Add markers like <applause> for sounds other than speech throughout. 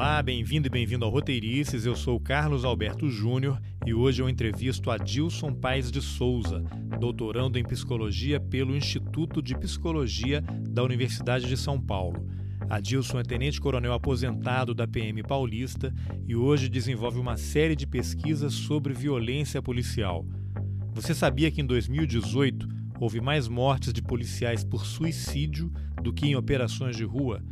Olá, bem-vindo e bem-vindo ao Roteirices. Eu sou Carlos Alberto Júnior e hoje eu entrevisto a Dilson Paes de Souza, doutorando em psicologia pelo Instituto de Psicologia da Universidade de São Paulo. Adilson é tenente-coronel aposentado da PM Paulista e hoje desenvolve uma série de pesquisas sobre violência policial. Você sabia que em 2018 houve mais mortes de policiais por suicídio do que em operações de rua?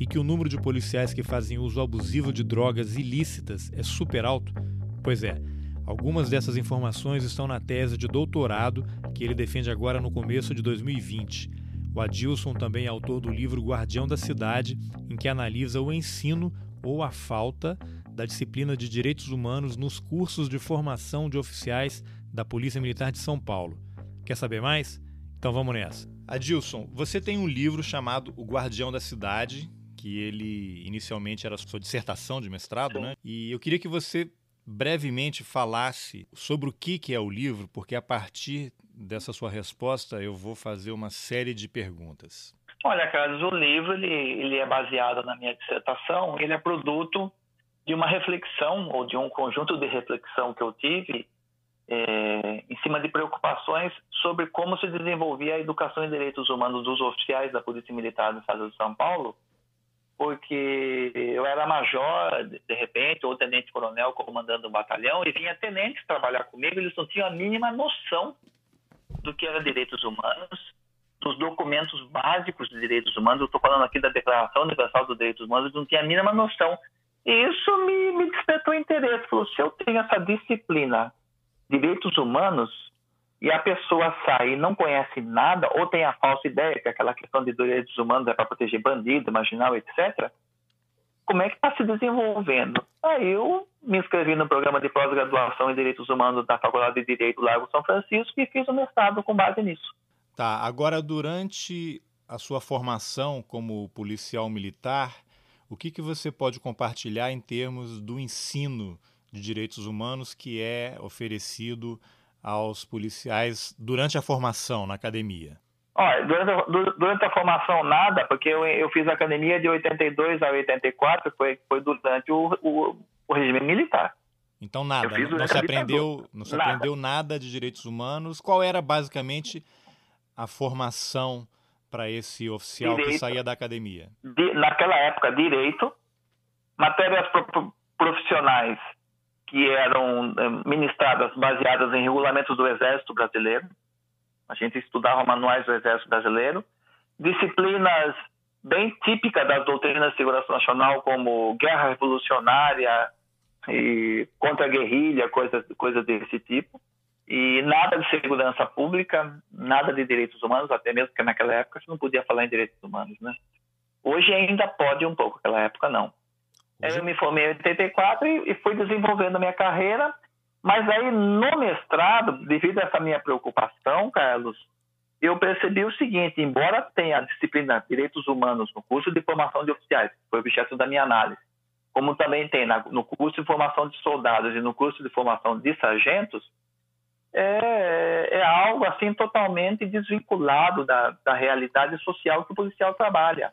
E que o número de policiais que fazem uso abusivo de drogas ilícitas é super alto? Pois é, algumas dessas informações estão na tese de doutorado que ele defende agora no começo de 2020. O Adilson também é autor do livro Guardião da Cidade, em que analisa o ensino ou a falta da disciplina de direitos humanos nos cursos de formação de oficiais da Polícia Militar de São Paulo. Quer saber mais? Então vamos nessa. Adilson, você tem um livro chamado O Guardião da Cidade, que ele inicialmente era sua dissertação de mestrado, né? E eu queria que você brevemente falasse sobre o que, que é o livro, porque a partir dessa sua resposta eu vou fazer uma série de perguntas. Olha, Carlos, o livro ele, ele é baseado na minha dissertação, ele é produto de uma reflexão ou de um conjunto de reflexão que eu tive é, em cima de preocupações sobre como se desenvolvia a educação em direitos humanos dos oficiais da Polícia Militar do Estado de São Paulo porque eu era major, de repente, ou tenente-coronel comandando um batalhão, e vinha tenentes trabalhar comigo, eles não tinham a mínima noção do que era direitos humanos, dos documentos básicos de direitos humanos, eu estou falando aqui da Declaração Universal dos Direitos Humanos, eles não tinham a mínima noção. E isso me, me despertou interesse, falou, se eu tenho essa disciplina, direitos humanos, e a pessoa sai e não conhece nada, ou tem a falsa ideia que aquela questão de direitos humanos é para proteger bandido, marginal, etc., como é que está se desenvolvendo? Aí eu me inscrevi no programa de pós-graduação em Direitos Humanos da Faculdade de Direito Largo São Francisco e fiz o mestrado com base nisso. Tá, agora durante a sua formação como policial militar, o que, que você pode compartilhar em termos do ensino de direitos humanos que é oferecido aos policiais durante a formação na academia? Olha, durante, a, durante a formação nada, porque eu, eu fiz academia de 82 a 84, foi, foi durante o, o, o regime militar. Então nada, não se aprendeu, não se nada. aprendeu nada de direitos humanos. Qual era basicamente a formação para esse oficial direito, que saía da academia? De, naquela época, direito, matérias profissionais que eram eh, ministradas baseadas em regulamentos do Exército Brasileiro. A gente estudava manuais do Exército Brasileiro. Disciplinas bem típicas das doutrinas de segurança nacional, como guerra revolucionária e contra-guerrilha, coisas coisa desse tipo. E nada de segurança pública, nada de direitos humanos, até mesmo porque naquela época você não podia falar em direitos humanos, né? Hoje ainda pode um pouco, naquela época não. Eu me formei em 84 e, e fui desenvolvendo a minha carreira, mas aí no mestrado, devido a essa minha preocupação, Carlos, eu percebi o seguinte: embora tenha a disciplina Direitos Humanos no curso de formação de oficiais, que foi objeto da minha análise, como também tem no curso de formação de soldados e no curso de formação de sargentos, é, é algo assim totalmente desvinculado da, da realidade social que o policial trabalha.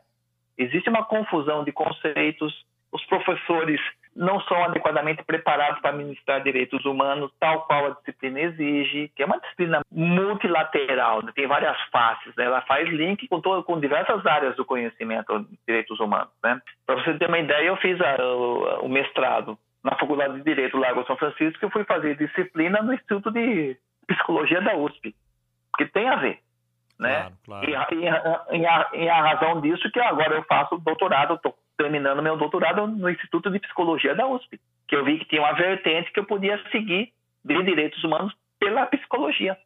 Existe uma confusão de conceitos, os professores não são adequadamente preparados para ministrar direitos humanos, tal qual a disciplina exige, que é uma disciplina multilateral, né? tem várias faces, né? ela faz link com, todo, com diversas áreas do conhecimento de direitos humanos. Né? Para você ter uma ideia, eu fiz a, o, o, mestrado na Faculdade de Direito Lago São Francisco e fui fazer disciplina no Instituto de Psicologia da USP, que tem a ver. Né? Claro, claro. E, e, e, a, e, a, razão disso que agora eu faço doutorado, estou terminando meu doutorado no Instituto de Psicologia da USP, que eu vi que tinha uma vertente que eu podia seguir de direitos humanos pela psicologia,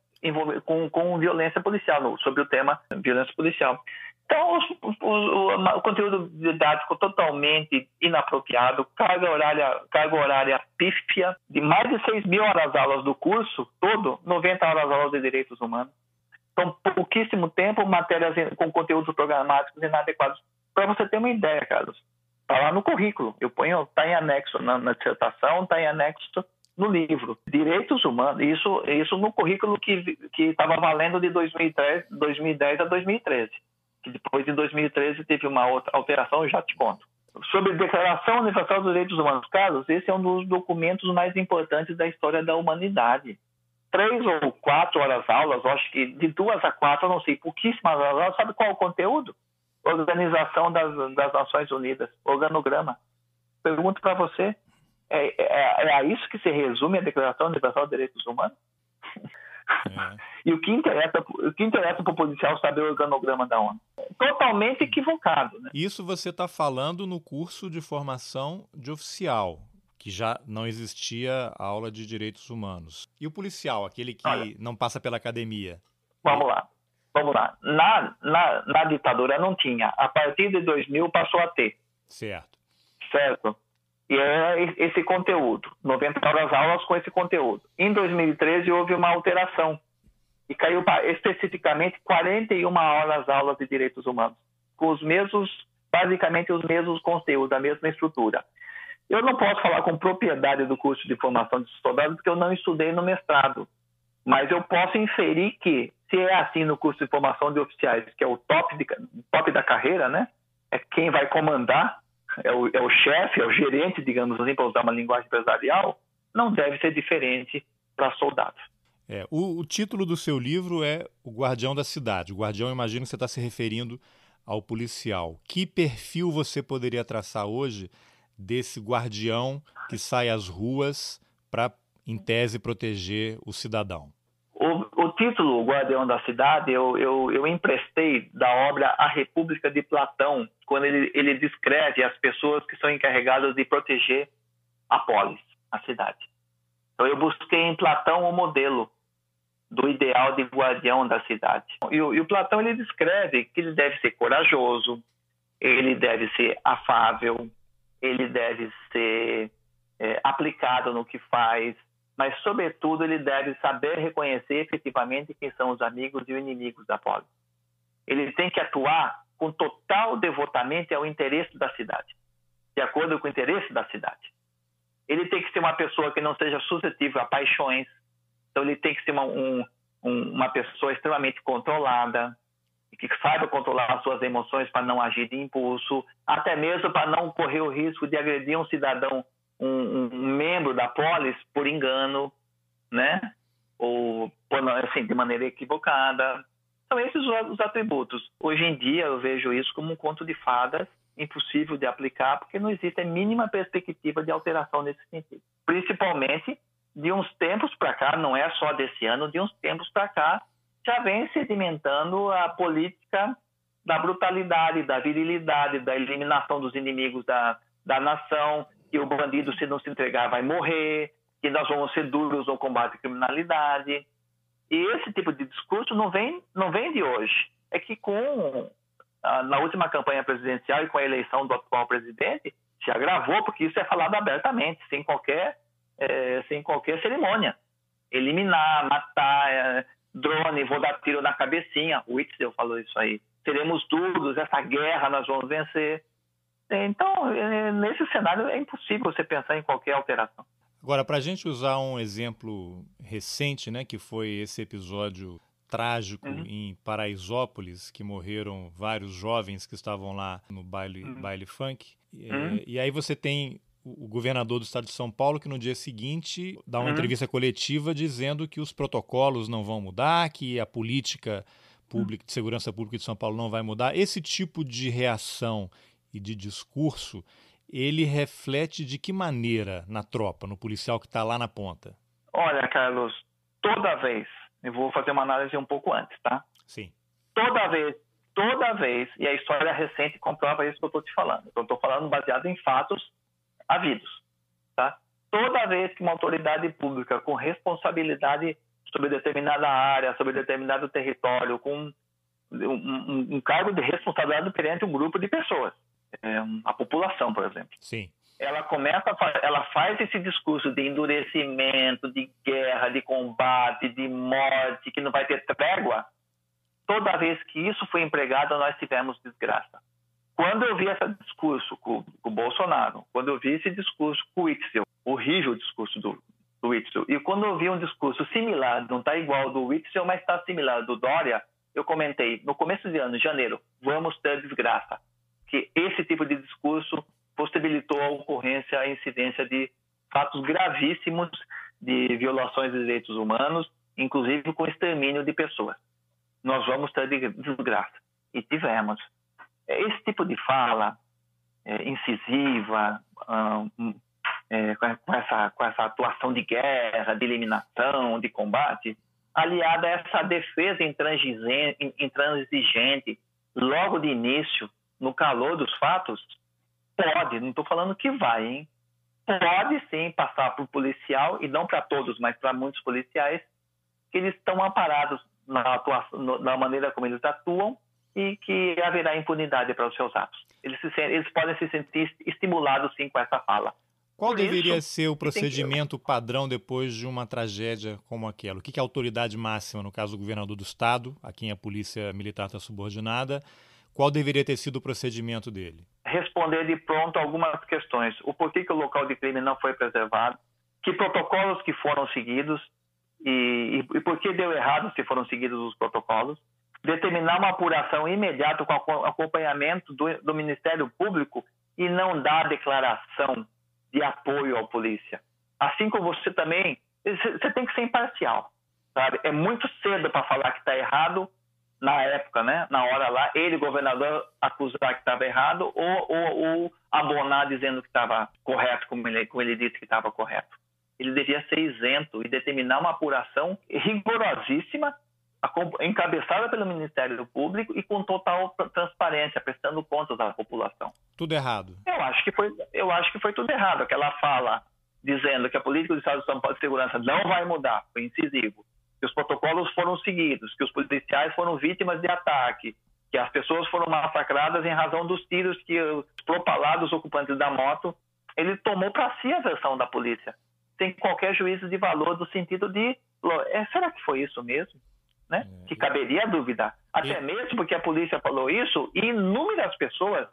com, com violência policial, sobre o tema violência policial. Então, os, o, o, conteúdo didático totalmente inapropriado, carga horária, carga horária pífia, de mais de 6 mil horas aulas do curso todo, 90 horas aulas de direitos humanos. Então, pouquíssimo tempo, matérias com conteúdos programáticos inadequados para você ter uma ideia, Carlos, está lá no currículo. Eu ponho, está em anexo na, na dissertação, está em anexo no livro. Direitos humanos, isso, isso no currículo que estava valendo de 2010, 2010 a 2013. Que depois, em 2013, teve uma outra alteração, eu já te conto. Sobre Declaração Universal dos Direitos Humanos, Carlos, esse é um dos documentos mais importantes da história da humanidade. Três ou quatro horas aulas, acho que de duas a quatro, não sei, pouquíssimas aulas. Sabe qual é o conteúdo? Organização das, das Nações Unidas, organograma. Pergunto para você, é, é, é, a isso que se resume a Declaração Universal dos Direitos Humanos? É. <laughs> e o que interessa, o que interessa para o policial saber o organograma da ONU? Totalmente equivocado. Né? Isso você está falando no curso de formação de oficial, que já não existia aula de direitos humanos. E o policial, aquele que Olha, não passa pela academia? Vamos lá. Vamos lá. Na, na, na ditadura não tinha. A partir de 2000 passou a ter. Certo. Certo. E é esse conteúdo. 90 horas aulas com esse conteúdo. Em 2013 houve uma alteração. E caiu para especificamente 41 horas aulas de direitos humanos. Com os mesmos, basicamente os mesmos conteúdos, a mesma estrutura. Eu não posso falar com propriedade do curso de formação de soldados porque eu não estudei no mestrado. Mas eu posso inferir que, se é assim no curso de formação de oficiais, que é o top, de, top da carreira, né? É quem vai comandar, é o, é o chefe, é o gerente, digamos assim, para usar uma linguagem empresarial, não deve ser diferente para soldados. É, o, o, título do seu livro é O Guardião da Cidade. O guardião, imagino que você está se referindo ao policial. Que perfil você poderia traçar hoje desse guardião que sai às ruas para em tese, proteger o cidadão? O, o título, O Guardião da Cidade, eu, eu, eu, emprestei da obra A República de Platão, quando ele, ele descreve as pessoas que são encarregadas de proteger a polis, a cidade. Então, eu busquei em Platão o modelo do ideal de guardião da cidade. E, e o Platão ele descreve que ele deve ser corajoso, ele deve ser afável, ele deve ser é, aplicado no que faz, mas, sobretudo, ele deve saber reconhecer efetivamente quem são os amigos e os inimigos da polis. Ele tem que atuar com total devotamento ao interesse da cidade, de acordo com o interesse da cidade. Ele tem que ser uma pessoa que não seja suscetível a paixões, então ele tem que ser uma, um, uma pessoa extremamente controlada, que saiba controlar as suas emoções para não agir de impulso, até mesmo para não correr o risco de agredir um cidadão um, um membro da polis por engano, né? Ou assim, de maneira equivocada. São esses os atributos. Hoje em dia eu vejo isso como um conto de fadas impossível de aplicar porque não existe a mínima perspectiva de alteração nesse sentido. Principalmente de uns tempos para cá, não é só desse ano, de uns tempos para cá, já vem sedimentando a política da brutalidade, da virilidade, da eliminação dos inimigos da, da nação, que o bandido, se não se entregar, vai morrer, que nós vamos ser duros no combate à criminalidade. E esse tipo de discurso não vem, não vem de hoje. É que com na última campanha presidencial e com a eleição do atual presidente, se agravou, porque isso é falado abertamente, sem qualquer, é, sem qualquer cerimônia. Eliminar, matar, é, drone, vou dar tiro na cabecinha. O Witzel falou isso aí. Seremos duros, essa guerra nós vamos vencer. Então, é, nesse cenário é impossível você pensar em qualquer alteração. Agora, para a gente usar um exemplo recente, né, que foi esse episódio trágico uhum. em Paraisópolis, que morreram vários jovens que estavam lá no baile, uhum. baile funk. É, uhum. E, e aí você tem o governador do estado de São Paulo que no dia seguinte dá uma uhum. entrevista coletiva dizendo que os protocolos não vão mudar, que a política pública de segurança pública de São Paulo não vai mudar. Esse tipo de reação e de discurso, ele reflete de que maneira na tropa, no policial que está lá na ponta? Olha, Carlos, toda vez, eu vou fazer uma análise um pouco antes, tá? Sim. Toda vez, toda vez, e a história recente comprova isso que eu estou te falando. Eu estou falando baseado em fatos havidos, tá? Toda vez que uma autoridade pública com responsabilidade sobre determinada área, sobre determinado território, com um, um, um cargo de responsabilidade perante um grupo de pessoas, é, a população, por exemplo. Sim. Ela começa, a, ela faz esse discurso de endurecimento, de guerra, de combate, de morte, que não vai ter trégua. Toda vez que isso foi empregado, nós tivemos desgraça. Quando eu vi esse discurso com, o Bolsonaro, quando eu vi esse discurso com o Witzel, horrível discurso do, do Witzel, e quando eu vi um discurso similar, não está igual do Witzel, mas está similar do Dória, eu comentei, no começo de ano, janeiro, vamos ter desgraça que esse tipo de discurso possibilitou a ocorrência, a incidência de fatos gravíssimos de violações de direitos humanos, inclusive com extermínio de pessoas. Nós vamos ter desgraça. E tivemos. Esse tipo de fala é, incisiva, hum, é, com, essa, com essa atuação de guerra, de eliminação, de combate, aliada a essa defesa intransigente, intransigente logo de início, no calor dos fatos, pode, não estou falando que vai, hein? Pode sim passar para o policial, e não para todos, mas para muitos policiais, que eles estão amparados na, atuação, na maneira como eles atuam e que haverá impunidade para os seus atos. Eles, se, eles podem se sentir estimulados sim com essa fala. Qual Por deveria isso, ser o procedimento que... padrão depois de uma tragédia como aquela? O que, que a autoridade máxima, no caso do governador do estado, a quem a polícia militar está subordinada, qual deveria ter sido o procedimento dele? Responder de pronto algumas questões. O porquê que o local de crime não foi preservado, que protocolos que foram seguidos e, e, e por que deu errado se foram seguidos os protocolos, determinar uma apuração imediata com acompanhamento do, do Ministério Público e não dar declaração de apoio à polícia. Assim como você também, você tem que ser imparcial, sabe? É muito cedo para falar que está errado na época, né? Na hora lá, ele, governador, acusar que estava errado ou, ou, ou, abonar dizendo que estava correto, como ele, como ele disse que estava correto. Ele devia ser isento e determinar uma apuração rigorosíssima encabeçada pelo Ministério Público e com total transparência, prestando contas à população. Tudo errado. Eu acho que foi, eu acho que foi tudo errado. Aquela fala dizendo que a política do Estado de São Paulo de segurança não vai mudar, foi incisivo. Que os protocolos foram seguidos, que os policiais foram vítimas de ataque, que as pessoas foram massacradas em razão dos tiros que os propalados ocupantes da moto, ele tomou para si a versão da polícia, sem qualquer juízo de valor do sentido de, é, será que foi isso mesmo? Né? É. Que caberia a dúvida. Até e... mesmo porque a polícia falou isso e inúmeras pessoas,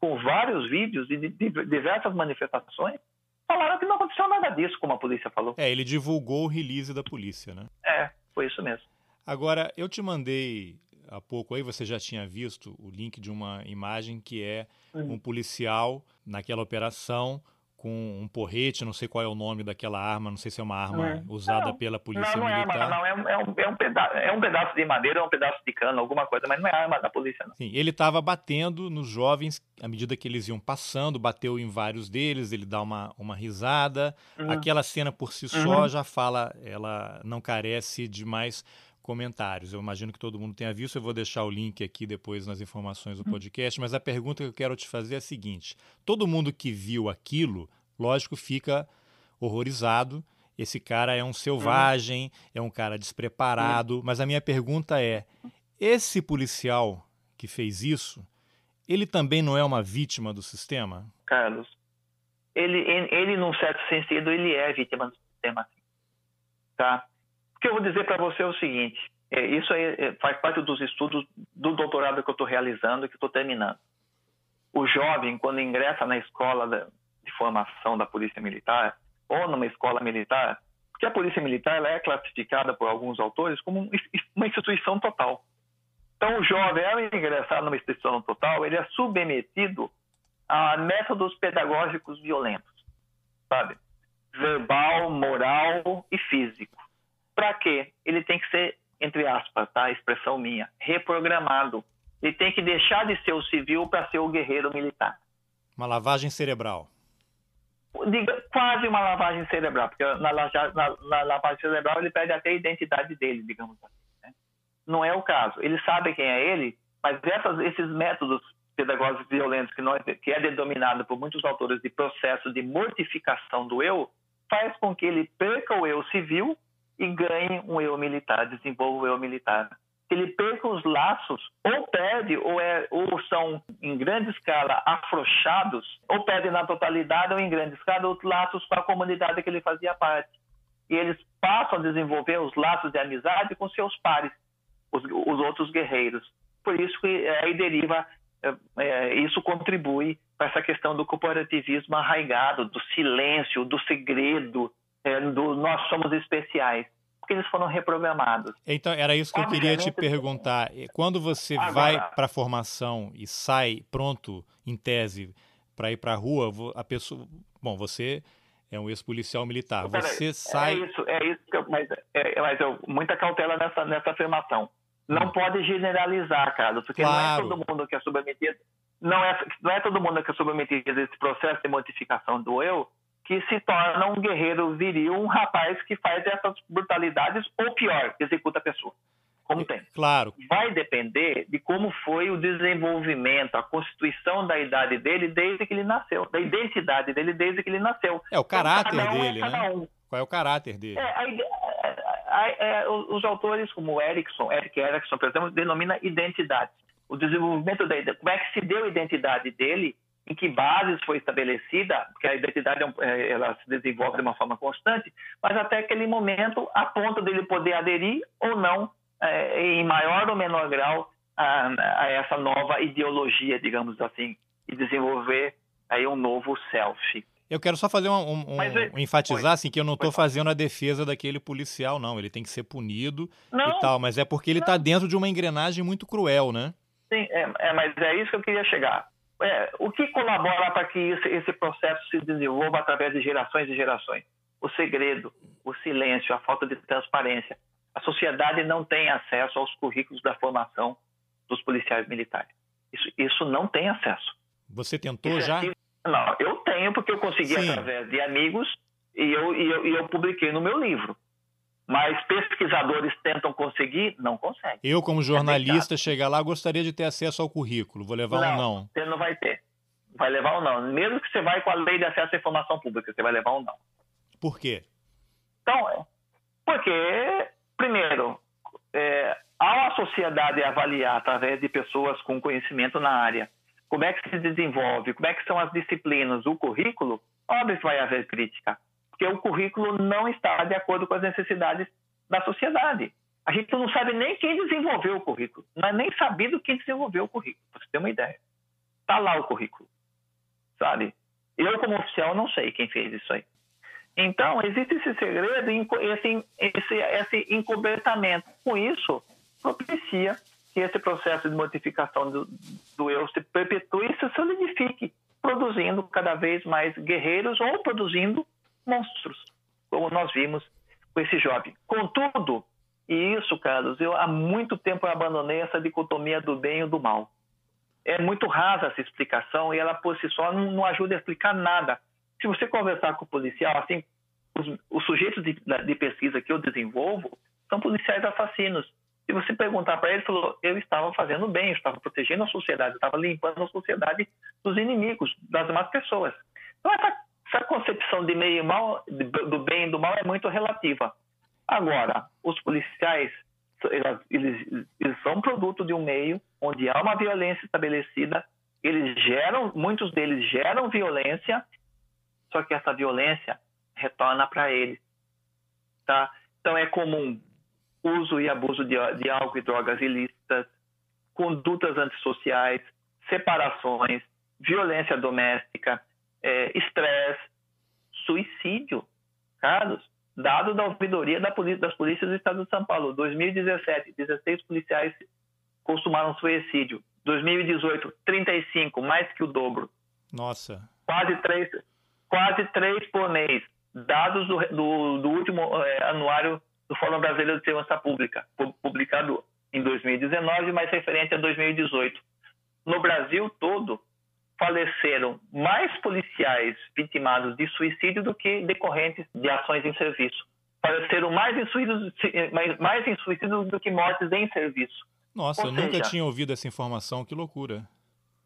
com vários vídeos e de, de diversas manifestações, falaram que não aconteceu nada disso, como a polícia falou. É, ele divulgou o release da polícia, né? É, foi isso mesmo. Agora, eu te mandei há pouco aí, você já tinha visto o link de uma imagem que é uhum. um policial naquela operação com um porrete, não sei qual é o nome daquela arma, não sei se é uma arma é. usada não, pela polícia não, não militar. É arma, não, é, um, é, um, é, um pedaço, é um pedaço de madeira, é um pedaço de cano, alguma coisa, mas não é arma da polícia, não. Sim, ele estava batendo nos jovens à medida que eles iam passando, bateu em vários deles, ele dá uma, uma risada. Uhum. Aquela cena por si só uhum. já fala, ela não carece de mais comentários. Eu imagino que todo mundo tenha visto. Eu vou deixar o link aqui depois nas informações do uhum. podcast. Mas a pergunta que eu quero te fazer é a seguinte: todo mundo que viu aquilo, lógico, fica horrorizado. Esse cara é um selvagem, é um cara despreparado. Mas a minha pergunta é: esse policial que fez isso, ele também não é uma vítima do sistema? Carlos, ele, ele num certo sentido, ele é vítima do sistema. Tá? Que eu vou dizer para você é o seguinte: é, isso aí é, faz parte dos estudos do doutorado que eu estou realizando, que estou terminando. O jovem, quando ingressa na escola de formação da Polícia Militar ou numa escola militar, porque a Polícia Militar ela é classificada por alguns autores como uma instituição total. Então, o jovem, ao ingressar numa instituição total, ele é submetido a métodos pedagógicos violentos, sabe? Verbal, moral e físico. Para quê? Ele tem que ser, entre aspas, tá? expressão minha, reprogramado. Ele tem que deixar de ser o civil para ser o guerreiro militar. Uma lavagem cerebral. Diga, quase uma lavagem cerebral, porque na, na, na, lavagem cerebral ele perde até a identidade dele, digamos assim. Né? Não é o caso. Ele sabe quem é ele, mas essas, esses métodos pedagógicos violentos que, nós, que é denominado por muitos autores de processo de mortificação do eu, faz com que ele perca o eu civil e ganhe um eu militar, desenvolva o eu militar. Se ele perca os laços, ou perde, ou, é, ou são em grande escala afrouxados, ou perde na totalidade ou em grande escala os laços com a comunidade que ele fazia parte. E eles passam a desenvolver os laços de amizade com seus pares, os, os outros guerreiros. Por isso que aí deriva, é, isso contribui para essa questão do corporativismo arraigado, do silêncio, do segredo, é, do nós somos especiais, porque eles foram reprogramados. Então, era isso que eu queria te perguntar. Quando você Agora, vai para a formação e sai pronto, em tese, para ir para a rua, a pessoa, bom, você é um ex-policial militar, você é sai. É isso, é isso que eu, mas, é, mas eu, muita cautela nessa nessa afirmação. Não hum. pode generalizar, Carlos, porque claro. não é todo mundo que é submetido, não é não é todo mundo que é submetido a esse processo de modificação do eu que se torna um guerreiro viril, um rapaz que faz essas brutalidades ou pior, executa a pessoa como tem. Claro. Vai depender de como foi o desenvolvimento, a constituição da idade dele desde que ele nasceu, da identidade dele desde que ele nasceu. É o caráter então, um dele, é né? Um. Qual é o caráter dele? É, a, a, a, os autores como Erickson, Eric Erickson, por exemplo, denomina identidade. O desenvolvimento da como é que se deu a identidade dele, em que bases foi estabelecida, porque a identidade é é, ela se desenvolve de uma forma constante, mas até aquele momento a ponto dele poder aderir ou não é, em maior ou menor grau a, essa nova ideologia, digamos assim, e desenvolver aí um novo self. Eu quero só fazer um, um, um é, enfatizar assim que eu não estou fazendo a defesa daquele policial, não. Ele tem que ser punido não, e tal, mas é porque ele está dentro de uma engrenagem muito cruel, né? Sim, é, é, mas é isso que eu queria chegar. É, o que colabora para que esse, esse processo se desenvolva através de gerações e gerações? O segredo, o silêncio, a falta de transparência a sociedade não tem acesso aos currículos da formação dos policiais militares. Isso, isso não tem acesso. Você tentou já? Não, eu tenho porque eu consegui Sim. através de amigos e eu, e eu, e eu publiquei no meu livro. Mas pesquisadores tentam conseguir, não conseguem. Eu, como jornalista, é chegar lá, gostaria de ter acesso ao currículo. Vou levar não, um não. Você não vai ter. Vai levar um não. Mesmo que você vai com a lei de acesso à informação pública, você vai levar um não. Por quê? Então, é, porque Primeiro, é, ao a sociedade avaliar através de pessoas com conhecimento na área como é que se desenvolve, como é que são as disciplinas, o currículo, óbvio que vai haver crítica, porque o currículo não está de acordo com as necessidades da sociedade. A gente não sabe nem quem desenvolveu o currículo, não é nem sabido quem desenvolveu o currículo, para você ter uma ideia. Está lá o currículo, sabe? Eu, como oficial, não sei quem fez isso aí. Então, existe esse segredo, esse, esse, esse encobertamento. Com isso, propicia que esse processo de modificação do, do eu se perpetue e se solidifique, produzindo cada vez mais guerreiros ou produzindo monstros, como nós vimos com esse jovem. Contudo, e isso, Carlos, eu há muito tempo abandonei essa dicotomia do bem e do mal. É muito rasa essa explicação e ela por si só não, não ajuda a explicar nada se você conversar com o policial, assim, os, os sujeitos de, de, pesquisa que eu desenvolvo são policiais assassinos. Se você perguntar para ele, ele falou: eu estava fazendo bem, eu estava protegendo a sociedade, eu estava limpando a sociedade dos inimigos, das más pessoas. Então, essa, essa concepção de meio mal, do bem e do mal, é muito relativa. Agora, os policiais, eles, eles são produto de um meio onde há uma violência estabelecida, eles geram, muitos deles geram violência só que essa violência retorna para ele. Tá? Então é comum uso e abuso de, de álcool e drogas ilícitas, condutas antissociais, separações, violência doméstica, estresse, suicídio. Carlos, dado da ouvidoria da polícia, das polícias do Estado de São Paulo, 2017, 16 policiais consumaram suicídio. 2018, 35, mais que o dobro. Nossa. Quase três, quase três por mês, dados do, do, do último é, anuário do Fórum Brasileiro de Segurança Pública, publicado em 2019, mas referente a 2018. No Brasil todo, faleceram mais policiais vitimados de suicídio do que decorrentes de ações em serviço. Faleceram mais em suicídios, mais em suicídios do que mortes em serviço. Nossa, Ou eu seja, nunca tinha ouvido essa informação, que loucura.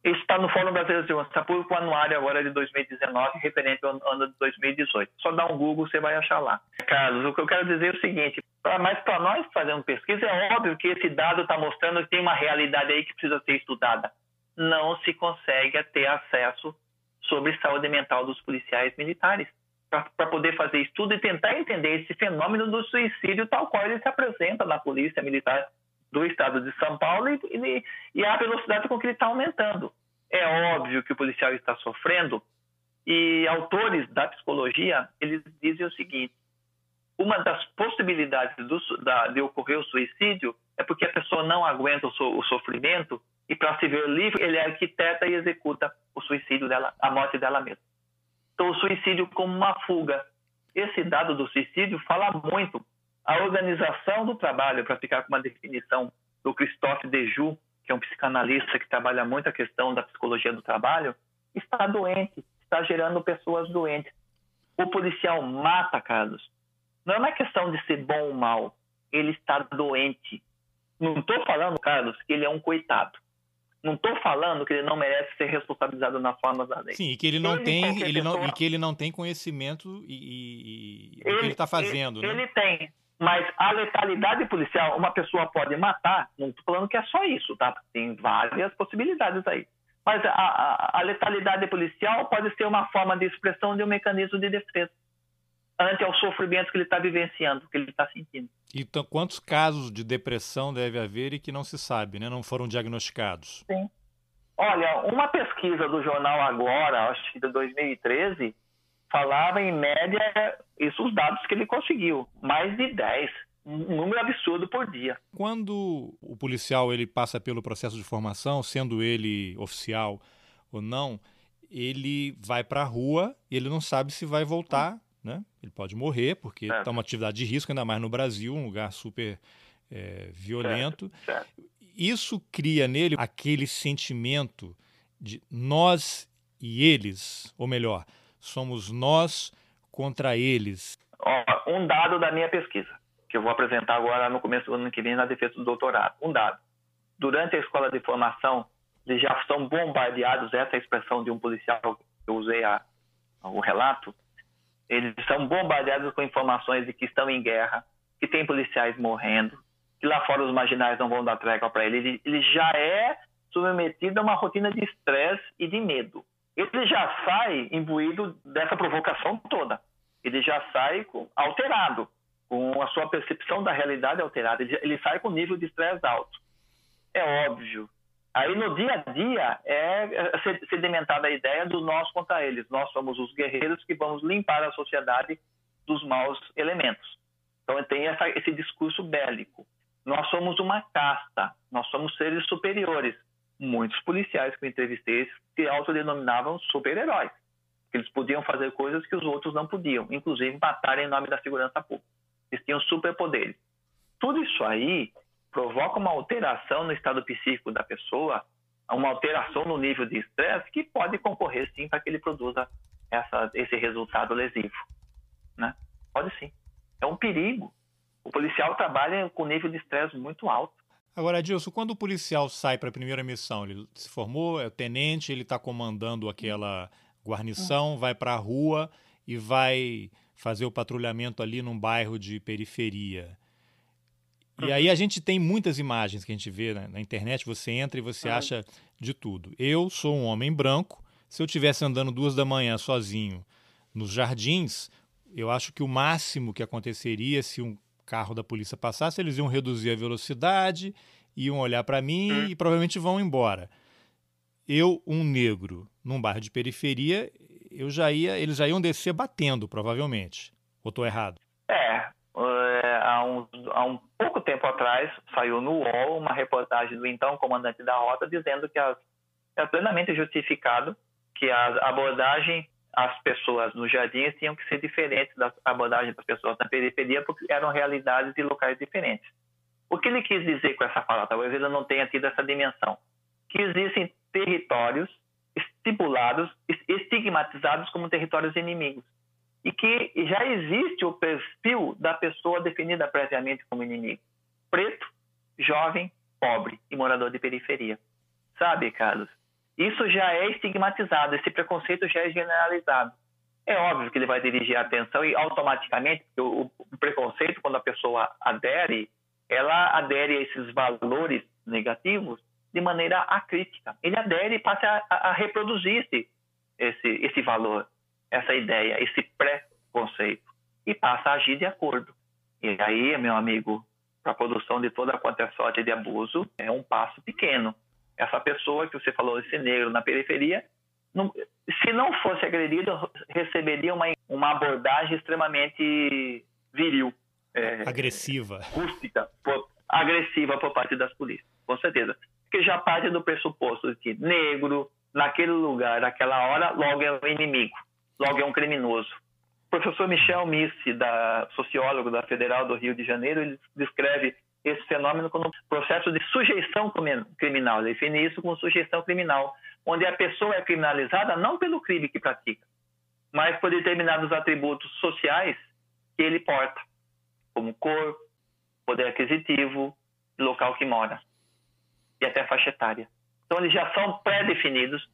Isso está no Fórum Brasileiro de Segurança Pública, o anuário agora de 2019, referente ao ano de 2018. Só dá um Google, você vai achar lá. Carlos, o que eu quero dizer é o seguinte, mas para nós fazendo pesquisa, é óbvio que esse dado está mostrando que tem uma realidade aí que precisa ser estudada. Não se consegue ter acesso sobre saúde mental dos policiais militares para poder fazer estudo e tentar entender esse fenômeno do suicídio tal qual ele se apresenta na polícia militar do estado de São Paulo e, e, e a velocidade com que ele está aumentando. É óbvio que o policial está sofrendo e autores da psicologia eles dizem o seguinte: uma das possibilidades do, da, de ocorrer o suicídio é porque a pessoa não aguenta o, so, o sofrimento e para se ver livre, ele arquiteta e executa o suicídio dela, a morte dela mesma. Então, o suicídio como uma fuga. Esse dado do suicídio fala muito. A organização do trabalho, para ficar com uma definição do Christophe Dejoux, que é um psicanalista que trabalha muito a questão da psicologia do trabalho, está doente, está gerando pessoas doentes. O policial mata, Carlos. Não é uma questão de ser bom ou mal. Ele está doente. Não estou falando, Carlos, que ele é um coitado. Não estou falando que ele não merece ser responsabilizado nas formas da lei. Sim, e que ele não ele, tem, ele não, e que ele não tem conhecimento e, e ele, o que ele está fazendo. Ele, né? ele tem, mas a letalidade policial, uma pessoa pode matar. Não estou falando que é só isso, tá? Tem várias possibilidades aí. Mas a, a, a letalidade policial pode ser uma forma de expressão de um mecanismo de defesa ante ao sofrimento que ele está vivenciando, que ele está sentindo. Então, quantos casos de depressão deve haver e que não se sabe, né? não foram diagnosticados? Sim. Olha, uma pesquisa do jornal Agora, acho que de 2013, falava em média, isso os dados que ele conseguiu, mais de 10, um número absurdo por dia. Quando o policial ele passa pelo processo de formação, sendo ele oficial ou não, ele vai para a rua e ele não sabe se vai voltar né? Ele pode morrer, porque está é. uma atividade de risco, ainda mais no Brasil, um lugar super é, violento. Certo. Certo. Isso cria nele aquele sentimento de nós e eles, ou melhor, somos nós contra eles. um dado da minha pesquisa, que eu vou apresentar agora no começo do ano que vem na defesa do doutorado. Um dado. Durante a escola de formação, eles já são bombardeados, essa é a expressão de um policial que eu usei a, o relato, eles são bombardeados com informações de que estão em guerra, que tem policiais morrendo, que lá fora os marginais não vão dar trégua para ele. ele. Já é submetido a uma rotina de estresse e de medo. Ele já sai imbuído dessa provocação toda. Ele já sai alterado, com a sua percepção da realidade alterada. Ele sai com nível de estresse alto. É óbvio Aí no dia a dia é, é sedimentada a ideia do nós contra eles. Nós somos os guerreiros que vamos limpar a sociedade dos maus elementos. Então tem essa, esse discurso bélico. Nós somos uma casta, nós somos seres superiores. Muitos policiais que eu entrevistei se autodenominavam super-heróis. Eles podiam fazer coisas que os outros não podiam, inclusive matar em nome da segurança pública. Eles tinham superpoderes. Tudo isso aí provoca uma alteração no estado psíquico da pessoa, uma alteração no nível de estresse que pode concorrer sim para que ele produza essa, esse resultado lesivo. Né? Pode sim. É um perigo. O policial trabalha com nível de estresse muito alto. Agora, Adilson, quando o policial sai para a primeira missão, ele se formou, é tenente, ele está comandando aquela guarnição, vai para a rua e vai fazer o patrulhamento ali num bairro de periferia. E aí a gente tem muitas imagens que a gente vê né? na internet, você entra e você acha de tudo. Eu sou um homem branco, se eu estivesse andando duas da manhã sozinho nos jardins, eu acho que o máximo que aconteceria se um carro da polícia passasse, eles iam reduzir a velocidade, iam olhar para mim hum. e provavelmente vão embora. Eu, um negro, num bairro de periferia, eu já ia, eles já iam descer batendo, provavelmente. Ou estou errado? É, é, há, um, há um pouco tempo atrás saiu no UOL uma reportagem do então comandante da rota dizendo que as, é plenamente justificado que a abordagem às pessoas nos jardins tinham que ser diferentes da abordagem das pessoas na periferia porque eram realidades e locais diferentes. O que ele quis dizer com essa fala? Talvez ele não tenha tido essa dimensão. Que existem territórios estipulados, estigmatizados como territórios inimigos e que já existe o perfil da pessoa definida previamente como inimigo: preto, jovem, pobre e morador de periferia. Sabe, Carlos? Isso já é estigmatizado, esse preconceito já é generalizado. É óbvio que ele vai dirigir a atenção e automaticamente o, o preconceito, quando a pessoa adere, ela adere a esses valores negativos de maneira acrítica. Ele adere e passa a, a reproduzir esse, esse, esse valor essa ideia, esse pré-conceito, e passa a agir de acordo. E aí, meu amigo, para a produção de toda quanto é sorte de abuso, é um passo pequeno. Essa pessoa que você falou, esse negro na periferia, não, se não fosse agredido, receberia uma, uma abordagem extremamente viril. É, agressiva. Rústica, por, agressiva por parte das polícias, com certeza. que já parte do pressuposto de que negro, naquele lugar, naquela hora, logo é um inimigo, logo é um criminoso. O professor Michel Missi, da sociólogo da Federal do Rio de Janeiro, ele descreve esse fenômeno como processo de sujeição criminal. Ele define isso como sujeição criminal, onde a pessoa é criminalizada não pelo crime que pratica, mas por determinados atributos sociais que ele porta, como cor, poder aquisitivo, local que mora e até faixa etária. Então, eles já são pré-definidos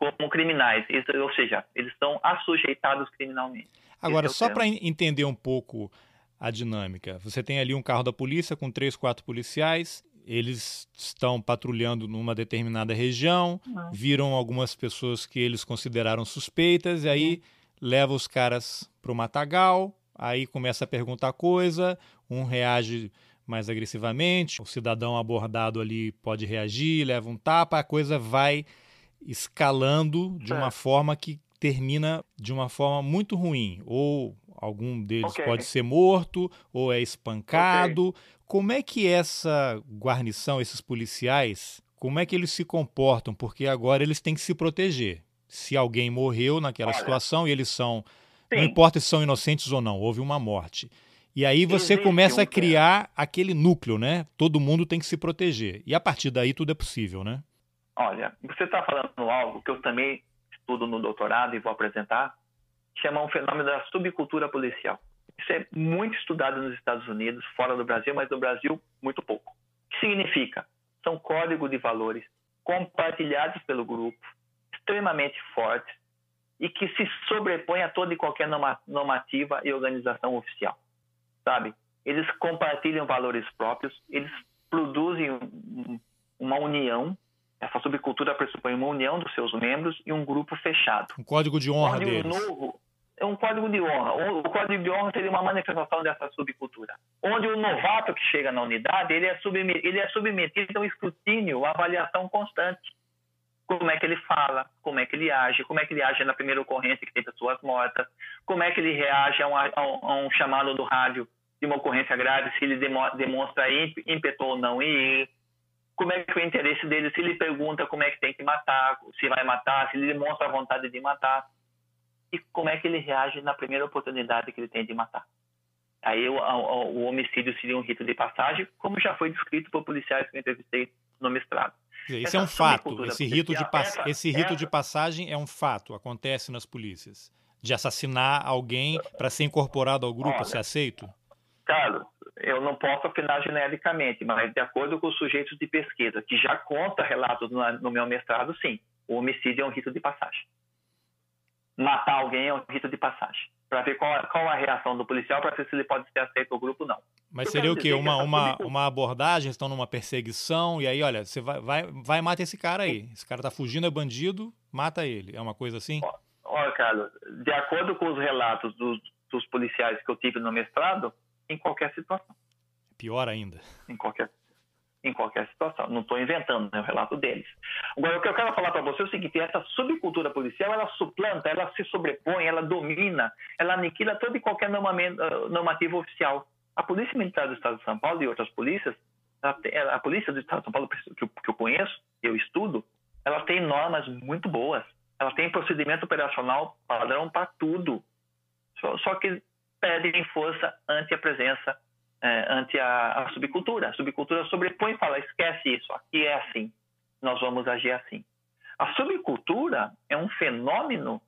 como criminais, ou seja, eles estão assujeitados criminalmente. Agora, é só para entender um pouco a dinâmica, você tem ali um carro da polícia com três, quatro policiais, eles estão patrulhando numa determinada região, uhum. viram algumas pessoas que eles consideraram suspeitas, e aí uhum. leva os caras para o matagal, aí começa a perguntar coisa, um reage mais agressivamente, o cidadão abordado ali pode reagir, leva um tapa, a coisa vai escalando de uma forma que termina de uma forma muito ruim. Ou algum deles okay. pode ser morto, ou é espancado. Okay. Como é que essa guarnição, esses policiais, como é que eles se comportam? Porque agora eles têm que se proteger. Se alguém morreu naquela Olha, situação e eles são. Sim. Não importa se são inocentes ou não, houve uma morte. E aí você Existe começa um a criar aquele núcleo, né? Todo mundo tem que se proteger. E a partir daí tudo é possível, né? Olha, você está falando algo que eu também estudo no doutorado e vou apresentar, chama um fenômeno da subcultura policial. Isso é muito estudado nos Estados Unidos, fora do Brasil, mas no Brasil muito pouco. O que significa? São códigos de valores compartilhados pelo grupo, extremamente fortes e que se sobrepõem a toda e qualquer normativa e organização oficial sabe? Eles compartilham valores próprios, eles produzem uma união. Essa subcultura pressupõe uma união dos seus membros e um grupo fechado. Um código de honra deles. Novo, é um código de honra. O código de honra seria uma manifestação dessa subcultura. Onde o novato que chega na unidade, ele é, submetido, ele é submetido a um escrutínio, a avaliação constante. Como é que ele fala, como é que ele age, como é que ele age na primeira ocorrência que tem pessoas mortas, como é que ele reage a um, a um chamado do rádio de uma ocorrência grave, se ele demonstra ímpeto ou não em ir, como é que é o interesse dele, se ele pergunta como é que tem que matar, se vai matar, se ele demonstra a vontade de matar, e como é que ele reage na primeira oportunidade que ele tem de matar. Aí o, o, o homicídio seria um rito de passagem, como já foi descrito por policiais que eu entrevistei no mestrado. Esse é um fato. Esse rito, de, essa, esse rito essa... de passagem é um fato, acontece nas polícias. De assassinar alguém para ser incorporado ao grupo, Olha, ser aceito? Carlos, eu não posso opinar genericamente, mas de acordo com os sujeitos de pesquisa, que já conta relatos no, no meu mestrado, sim, o homicídio é um rito de passagem. Matar alguém é um rito de passagem. Para ver qual, qual, a reação do policial, para ver se ele pode ser aceito ao grupo ou não. Mas eu seria o quê? Uma, uma, uma abordagem, estão numa perseguição, e aí, olha, você vai, vai, vai mata esse cara aí. Esse cara tá fugindo, é bandido, mata ele. É uma coisa assim? Olha, Carlos, de acordo com os relatos dos, dos policiais que eu tive no mestrado, em qualquer situação. Pior ainda. Em qualquer, em qualquer situação. Não estou inventando, é o relato deles. Agora, o que eu quero falar para você é o seguinte: essa subcultura policial ela suplanta, ela se sobrepõe, ela domina, ela aniquila todo e qualquer normativa oficial. A Polícia Militar do Estado de São Paulo e outras polícias, a, Polícia do Estado de São Paulo, que eu conheço, eu estudo, ela tem normas muito boas. Ela tem procedimento operacional padrão para tudo. Só, só que pedem força ante a presença, é, ante a, a, subcultura. A subcultura sobrepõe e fala: esquece isso, aqui é assim, nós vamos agir assim. A subcultura é um fenômeno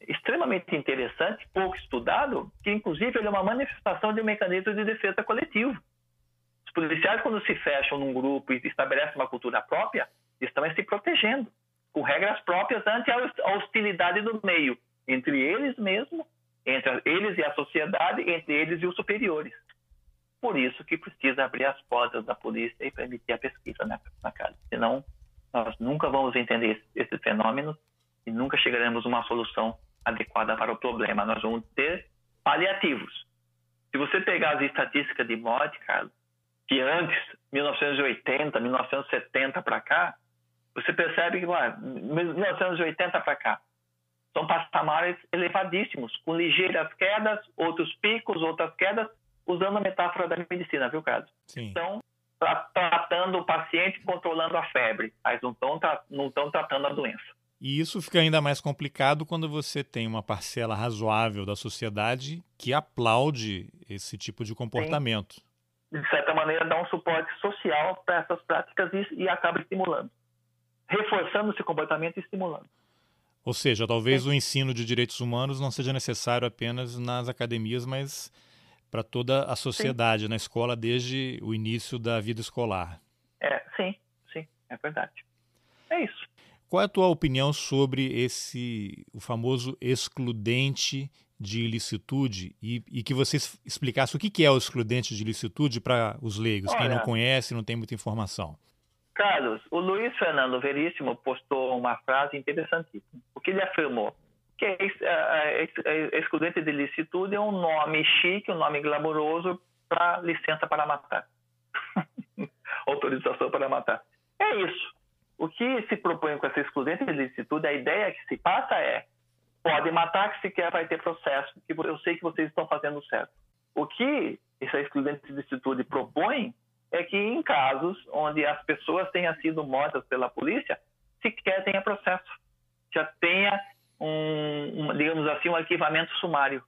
extremamente interessante, pouco estudado, que inclusive é uma manifestação de um mecanismo de defesa coletivo. Os policiais, quando se fecham num grupo e estabelecem uma cultura própria, estão se protegendo, com regras próprias ante a hostilidade do meio, entre eles mesmos entre eles e a sociedade, entre eles e os superiores. Por isso que precisa abrir as portas da polícia e permitir a pesquisa né, na casa. Senão, nós nunca vamos entender esse fenômeno e nunca chegaremos a uma solução adequada para o problema. Nós vamos ter paliativos. Se você pegar as estatísticas de morte, Carlos, que antes, 1980, 1970 para cá, você percebe que, ué, 1980 para cá, são patamares elevadíssimos, com ligeiras quedas, outros picos, outras quedas, usando a metáfora da medicina, viu, Carlos? Sim. Então, tratando o paciente, controlando a febre, mas não estão não tratando a doença. E isso fica ainda mais complicado quando você tem uma parcela razoável da sociedade que aplaude esse tipo de comportamento. Sim. De certa maneira, dá um suporte social para essas práticas e, e acaba estimulando, reforçando esse comportamento e estimulando. Ou seja, talvez Sim. o ensino de direitos humanos não seja necessário apenas nas academias, mas para toda a sociedade, sim. na escola, desde o início da vida escolar. É, sim, sim, é verdade. É isso. Qual é a tua opinião sobre esse, o famoso excludente de ilicitude e, e que você explicasse o que, que é o excludente de ilicitude para os leigos, Olha, quem não conhece, não tem muita informação. Carlos, o Luiz Fernando Veríssimo postou uma frase interessantíssima, porque ele afirmou que é, excludente de ilicitude é um nome chique, um nome glamouroso para licença para matar. <laughs> Autorização para matar. É isso. O que se propõe com essa excludente de licitude, a ideia que se passa é pode matar que sequer vai ter processo, que eu sei que vocês estão fazendo certo. O que essa excludente de licitude propõe é que em casos onde as pessoas tenham sido mortas pela polícia, sequer tenha processo, já tenha um, um, digamos assim, um arquivamento sumário.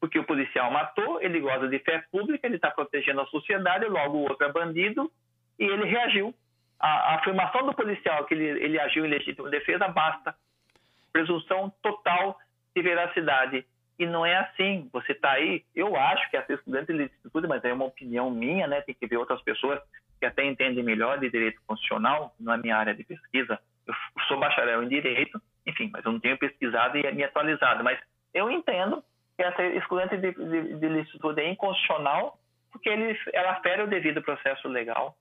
Porque o policial matou, ele goza de fé pública, ele está protegendo a sociedade, logo o outro é bandido e ele reagiu. A, a afirmação do policial que ele, ele agiu em legítima defesa basta. Presunção total de veracidade. E não é assim. Você está aí, eu acho que é estudante de licitude, mas é uma opinião minha, né? Tem que ver outras pessoas que até entendem melhor de direito constitucional, não é minha área de pesquisa. Eu sou bacharel em direito, enfim, mas eu não tenho pesquisado e me atualizado. Mas eu entendo que essa excludente de, de, de licitude é inconstitucional porque ele, ela fere o devido processo legal,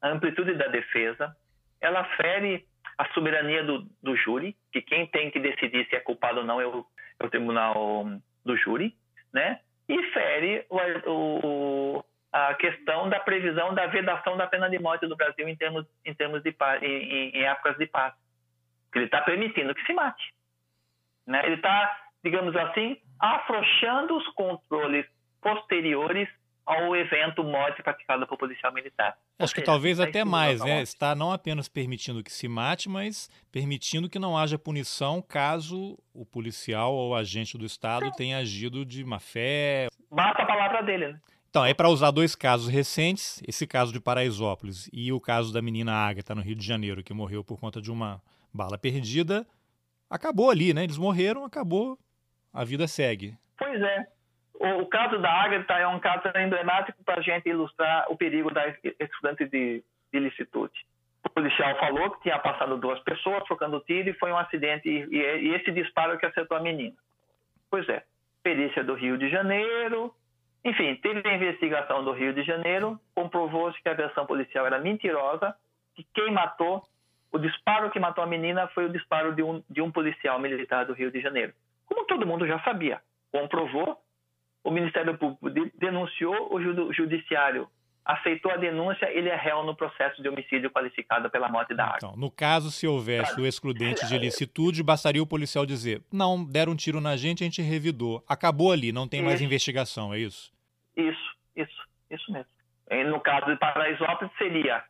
a amplitude da defesa, ela fere a soberania do, do júri, que quem tem que decidir se é culpado ou não é o, é o tribunal do júri, né? E fere o, o, a questão da previsão da vedação da pena de morte do Brasil em termos, em termos de em, em épocas de paz. Ele está permitindo que se mate. Né? Ele está, digamos assim, afrouxando os controles posteriores ao evento morte praticado por policial militar. Acho que talvez até mais, né? Está não apenas permitindo que se mate, mas permitindo que não haja punição caso o policial ou agente do Estado tenha agido de má fé. Basta a palavra dele, né? Então, é para usar dois casos recentes, esse caso de Paraisópolis e o caso da menina Ágata no Rio de Janeiro, que morreu por conta de uma bala perdida, acabou ali, né? Eles morreram, acabou, a vida segue. Pois é. O, caso da Agatha é um caso emblemático para a gente ilustrar o perigo da estudante de, de licitude. O policial falou que tinha passado duas pessoas trocando tiro e foi um acidente, e, e esse disparo que acertou a menina. Pois é, perícia do Rio de Janeiro, enfim, teve a investigação do Rio de Janeiro, comprovou-se que a versão policial era mentirosa, que quem matou o disparo que matou a menina foi o disparo de um, de um policial militar do Rio de Janeiro. Como todo mundo já sabia, comprovou, o Ministério Público denunciou, o Judiciário aceitou a denúncia, ele é réu no processo de homicídio qualificado pela morte da água. Então, no caso, se houvesse o excludente de ilicitude, bastaria o policial dizer: não, deram um tiro na gente, a gente revidou. Acabou ali, não tem isso. mais investigação, é isso? Isso, isso, isso mesmo. No caso de Paraisópolis, seria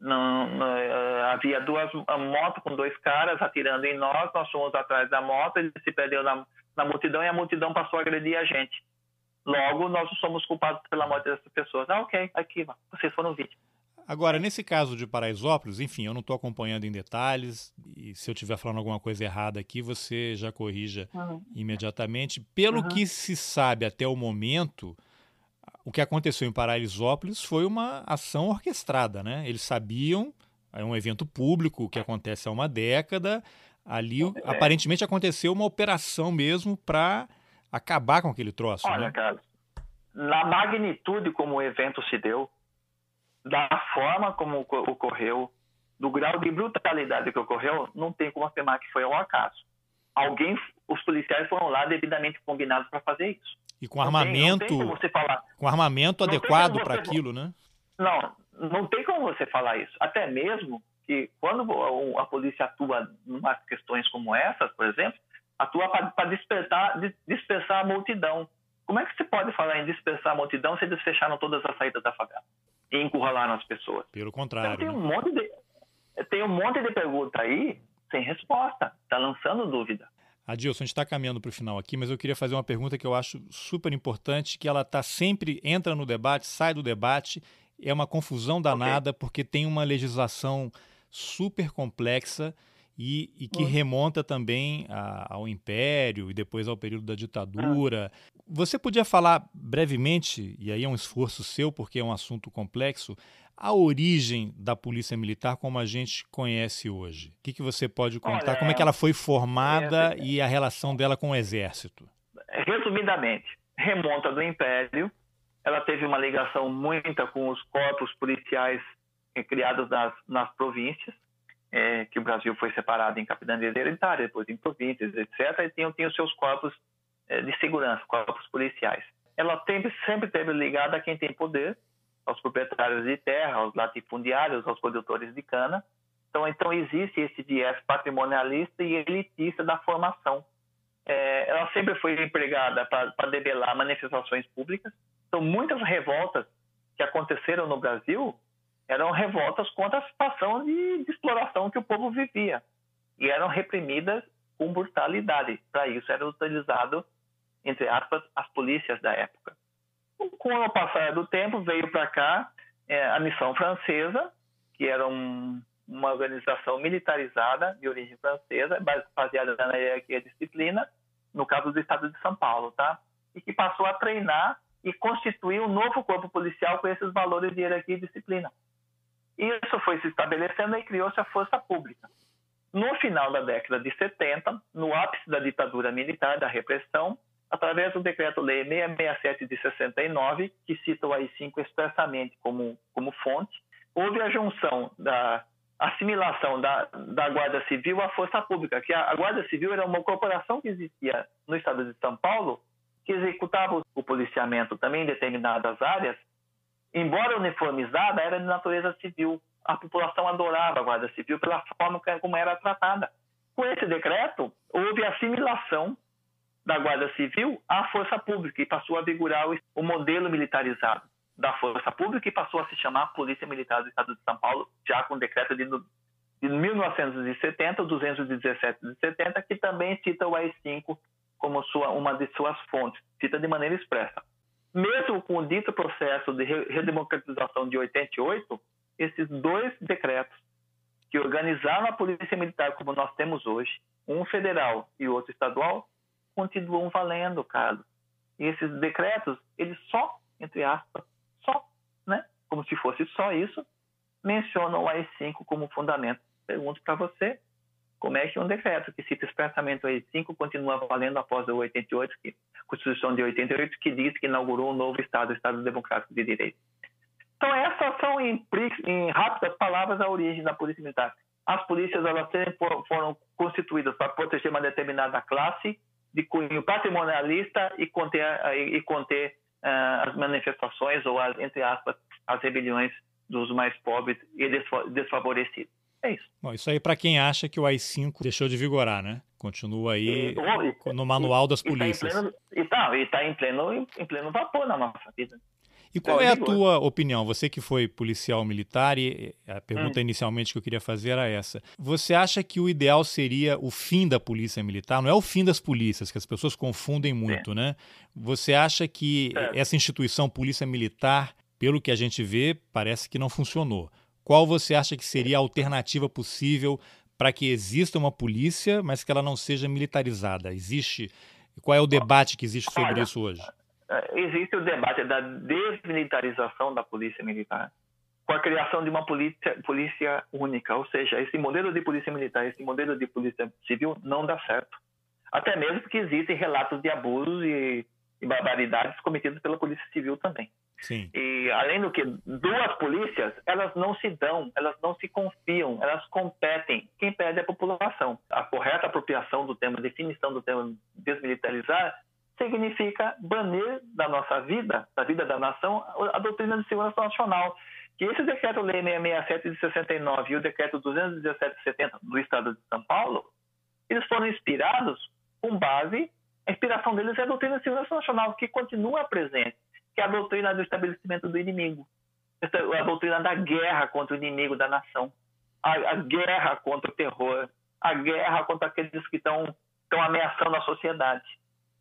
não, não, eh, havia duas motos com dois caras atirando em nós, nós fomos atrás da moto, ele se perdeu na, na multidão e a multidão passou a agredir a gente. Logo, nós somos culpados pela morte dessas pessoas. Ah, ok, aqui, vocês foram vítimas. Agora, nesse caso de Paraisópolis, enfim, eu não estou acompanhando em detalhes, e se eu estiver falando alguma coisa errada aqui, você já corrija uhum. imediatamente. Pelo uhum. que se sabe até o momento, o que aconteceu em Paraisópolis foi uma ação orquestrada, né? Eles sabiam, é um evento público que acontece há uma década, ali é. aparentemente aconteceu uma operação mesmo para acabar com aquele troço. Olha, né? Carlos, na magnitude como o evento se deu, da forma como ocorreu, do grau de brutalidade que ocorreu, não tem como afirmar que foi um acaso. Alguém, os policiais foram lá devidamente combinados para fazer isso. E com armamento, tem, tem com armamento adequado para aquilo, né? Não, não tem como você falar isso. Até mesmo que quando a polícia atua em questões como essas, por exemplo, atua para dispersar, dispersar a multidão. Como é que se pode falar em dispersar a multidão se eles fecharam todas as saídas da favela? e encurralaram as pessoas. Pelo contrário. Então, tem, um né? monte de, tem um monte de pergunta aí sem resposta, está lançando dúvida. Adilson, a gente está caminhando para o final aqui, mas eu queria fazer uma pergunta que eu acho super importante, que ela está sempre, entra no debate, sai do debate, é uma confusão danada, okay. porque tem uma legislação super complexa e, e que remonta também a, ao Império e depois ao período da ditadura. Você podia falar brevemente, e aí é um esforço seu, porque é um assunto complexo, a origem da Polícia Militar como a gente conhece hoje? O que, que você pode contar? Olha, como é que ela foi formada é, e a relação dela com o Exército? Resumidamente, remonta do Império. Ela teve uma ligação muita com os corpos policiais criados nas, nas províncias é, que o Brasil foi separado em capitanias hereditárias, depois em províncias, etc., e tinha, tinha os seus corpos é, de segurança, corpos policiais. Ela sempre, sempre teve ligada a quem tem poder, aos proprietários de terra, aos latifundiários, aos produtores de cana. Então, então existe esse viés patrimonialista e elitista da formação. É, ela sempre foi empregada para debelar manifestações públicas. Então, muitas revoltas que aconteceram no Brasil eram revoltas contra a situação de, de exploração que o povo vivia e eram reprimidas com brutalidade. Para isso era utilizado, entre aspas, as polícias da época. Com o passar do tempo, veio para cá é, a missão francesa, que era um, uma organização militarizada de origem francesa, baseada na hierarquia disciplina, no caso do estado de São Paulo, tá? E que passou a treinar e constituir um novo corpo policial com esses valores de hierarquia e disciplina. Isso foi se estabelecendo e criou-se a força pública. No final da década de 70, no ápice da ditadura militar, da repressão, através do Decreto-Lei 667 de 69, que cita o AI-5 expressamente como, como fonte, houve a junção da assimilação da, da Guarda Civil à Força Pública, que a, a Guarda Civil era uma corporação que existia no estado de São Paulo, que executava o policiamento também em determinadas áreas, embora uniformizada, era de natureza civil. A população adorava a Guarda Civil pela forma como era tratada. Com esse decreto, houve assimilação da Guarda Civil à Força Pública e passou a vigorar o modelo militarizado da Força Pública e passou a se chamar Polícia Militar do Estado de São Paulo, já com o decreto de, de 1970, 217 de 70, que também cita o AI-5 como sua, uma de suas fontes, cita de maneira expressa mesmo com o dito processo de redemocratização de 88, esses dois decretos que organizaram a polícia militar como nós temos hoje, um federal e outro estadual, continuam valendo, Carlos. E esses decretos, eles só, entre aspas, só, né, como se fosse só isso, mencionam o AI-5 como fundamento. Pergunto para você, como que um decreto que cita expressamente o AI-5 continua valendo após o 88, que Constituição de 88, que diz que inaugurou um novo Estado, Estado Democrático de Direito. Então, essas são, em, em rápidas palavras, a origem da Polícia Militar. As polícias elas foram constituídas para proteger uma determinada classe de cunho patrimonialista e conter, e conter uh, as manifestações ou, as, entre aspas, as rebeliões dos mais pobres e desfavorecidos. É isso. Bom, isso aí para quem acha que o AI-5 deixou de vigorar, né? Continua aí e, no manual das polícias. E está tá em, pleno, em pleno vapor na nossa vida. E qual é a tua opinião? Você que foi policial militar, e a pergunta hum. inicialmente que eu queria fazer era essa. Você acha que o ideal seria o fim da polícia militar? Não é o fim das polícias, que as pessoas confundem muito, é. né? Você acha que é. essa instituição polícia militar, pelo que a gente vê, parece que não funcionou. Qual você acha que seria a alternativa possível para que exista uma polícia, mas que ela não seja militarizada? Existe. Qual é o debate que existe sobre Olha, isso hoje? É, existe o debate da desmilitarização da polícia militar, com a criação de uma polícia, polícia única, ou seja, esse modelo de polícia militar, esse modelo de polícia civil não dá certo. Até mesmo porque existem relatos de abusos e, e barbaridades cometidos pela polícia civil também. Sim. E além do que duas polícias, elas não se dão, elas não se confiam, elas competem. Quem perde é a população. A correta apropriação do termo, a definição do termo desmilitarizar, significa banir da nossa vida, da vida da nação, a doutrina de segurança nacional. Que esse decreto-lei 667 de 69 e o decreto 217 de 70 do Estado de São Paulo, eles foram inspirados com base, a inspiração deles é a doutrina de segurança nacional, que continua presente que é a doutrina do estabelecimento do inimigo. a doutrina da guerra contra o inimigo da nação, a, a guerra contra o terror, a guerra contra aqueles que estão ameaçando a sociedade.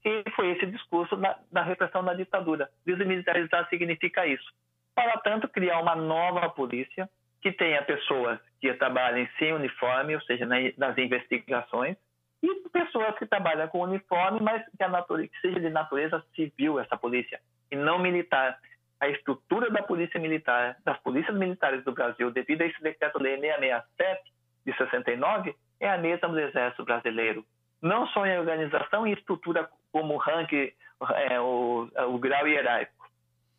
E foi esse discurso da, da repressão da ditadura. Desmilitarizar significa isso. Para tanto, criar uma nova polícia que tenha pessoas que trabalhem sem uniforme, ou seja, nas investigações, e pessoas que trabalham com uniforme, mas que, natureza, que seja de natureza civil essa polícia, e não militar. A estrutura da polícia militar, das polícias militares do Brasil, devido a esse decreto-lei 667 de 69, é a mesma do Exército Brasileiro. Não só em organização e estrutura como ranking, é, o, o grau hierárquico,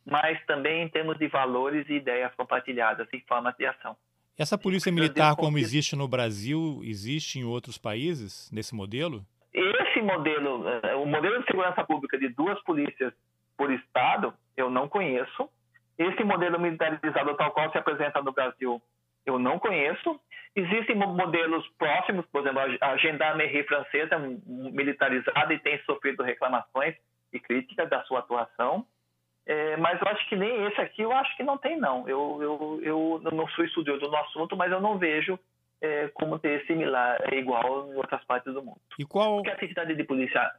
mas também em termos de valores e ideias compartilhadas em forma de ação. Essa polícia militar, como existe no Brasil, existe em outros países, nesse modelo? Esse modelo, é, o modelo de segurança pública de duas polícias por estado, eu não conheço. Esse modelo militarizado tal qual se apresenta no Brasil, eu não conheço. Existem modelos próximos, por exemplo, a Gendarmerie francesa militarizada e tem sofrido reclamações e críticas da sua atuação. É, mas eu acho que nem esse aqui, eu acho que não tem, não. Eu, eu, eu não sou estudioso do assunto, mas eu não vejo é, como ter similar, é igual em outras partes do mundo. E qual... Porque a atividade de polícia.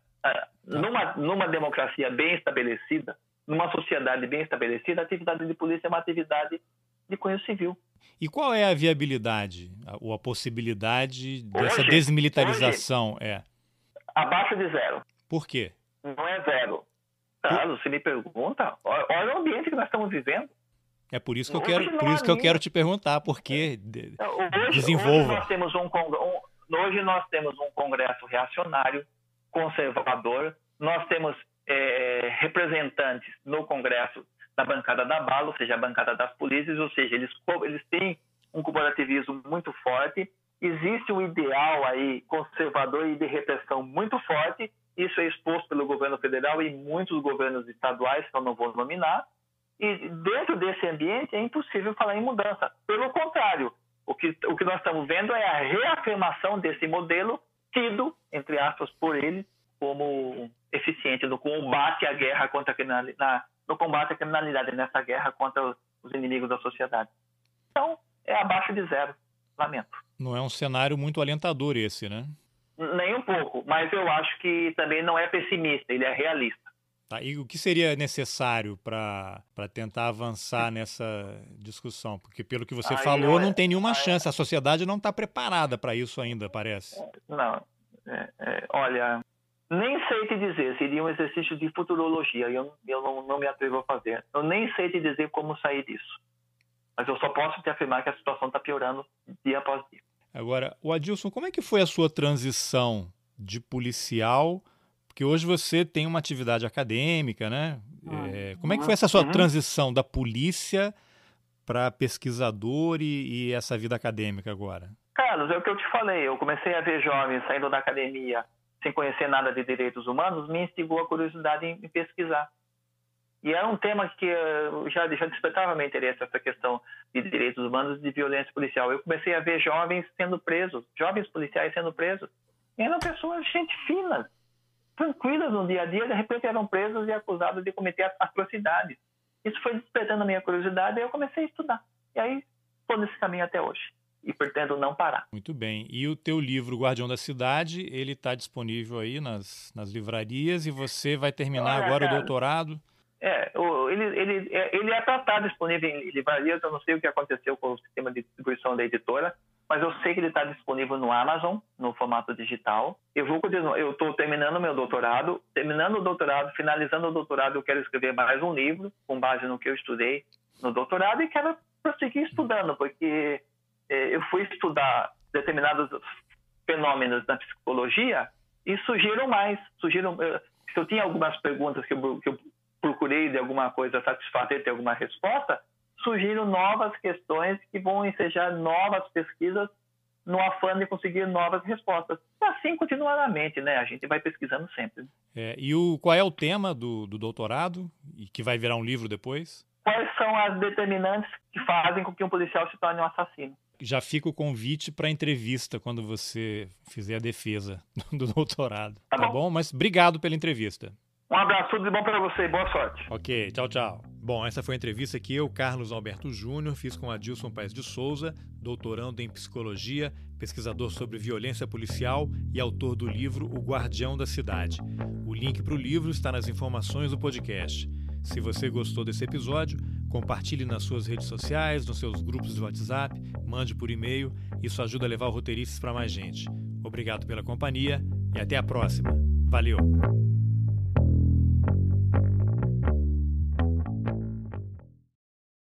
Numa, numa democracia bem estabelecida, numa sociedade bem estabelecida, a atividade de polícia é uma atividade de cunho civil. E qual é a viabilidade ou a possibilidade dessa hoje, desmilitarização? Hoje, é abaixo de zero. Por quê? Não é zero. Por... Você me pergunta, olha o ambiente que nós estamos vivendo. É por isso que eu quero, por isso que eu quero te perguntar, porque hoje, desenvolva. Hoje nós temos um, um, hoje nós temos um congresso reacionário, conservador. Nós temos é, representantes no congresso da bancada da bala, ou seja, a bancada das polícias, ou seja, eles, eles têm um corporativismo muito forte, existe um ideal aí conservador e de repressão muito forte, isso é exposto pelo governo federal e muitos governos estaduais, que eu não vou nominar, e dentro desse ambiente é impossível falar em mudança. Pelo contrário, o que, o que nós estamos vendo é a reafirmação desse modelo tido, entre aspas, por ele como eficiente no combate à guerra contra a criminalidade, no combate à criminalidade, nessa guerra contra os inimigos da sociedade. Então, é abaixo de zero. Lamento. Não é um cenário muito alentador esse, né? Nem um pouco, mas eu acho que também não é pessimista, ele é realista. Tá, e o que seria necessário para tentar avançar nessa discussão? Porque, pelo que você aí falou, não, é, tem nenhuma chance. A sociedade não está preparada para isso ainda, parece. Não. É, é, olha, nem sei te dizer, seria um exercício de futurologia, eu, eu não, não me atrevo a fazer. Eu nem sei te dizer como sair disso. Mas eu só posso te afirmar que a situação está piorando dia após dia. Agora, o Adilson, como é que foi a sua transição de policial? Porque hoje você tem uma atividade acadêmica, né? Ah, é, como é que foi essa sua uhum. transição da polícia para pesquisador e, e, essa vida acadêmica agora? Carlos, é o que eu te falei. Eu comecei a ver jovens saindo da academia sem conhecer nada de direitos humanos, me instigou a curiosidade em, pesquisar. E era um tema que uh, já, já despertava meu interesse, essa questão de direitos humanos e de violência policial. Eu comecei a ver jovens sendo presos, jovens policiais sendo presos. E eram pessoas, gente fina, tranquilas no dia a dia, de repente eram presos e acusados de cometer atrocidades. Isso foi despertando a minha curiosidade e eu comecei a estudar. E aí, estou nesse caminho até hoje e pretendo não parar. Muito bem. E o teu livro Guardião da Cidade, ele está disponível aí nas, nas livrarias e você vai terminar Olha, agora cara, o doutorado? É, ele, ele, ele é para estar disponível em livrarias, eu não sei o que aconteceu com o sistema de distribuição da editora, mas eu sei que ele está disponível no Amazon, no formato digital. Eu vou continuar, eu estou terminando meu doutorado, terminando o doutorado, finalizando o doutorado, eu quero escrever mais um livro, com base no que eu estudei no doutorado, e quero prosseguir estudando, porque é, eu fui estudar determinados fenômenos na psicologia e surgiram mais. Surgiram, se eu tinha algumas perguntas que eu, que eu procurei de alguma coisa satisfazer, ter alguma resposta, surgiram novas questões que vão ensejar novas pesquisas no afã de conseguir novas respostas. E assim continuadamente, né? A gente vai pesquisando sempre. É, e o, qual é o tema do, do doutorado e que vai virar um livro depois? Quais são as determinantes que fazem com que um policial se torne um assassino? já fica o convite para entrevista quando você fizer a defesa do doutorado. Tá, tá bom. bom? Mas obrigado pela entrevista. Um abraço, tudo de bom para você e boa sorte. Ok, tchau, tchau. Bom, essa foi a entrevista que eu, Carlos Alberto Júnior, fiz com Adilson Paes de Souza, doutorando em psicologia, pesquisador sobre violência policial e autor do livro O Guardião da Cidade. O link para o livro está nas informações do podcast. Se você gostou desse episódio, compartilhe nas suas redes sociais, nos seus grupos de WhatsApp, mande por e-mail. Isso ajuda a levar o roteiristas para mais gente. Obrigado pela companhia e até a próxima. Valeu!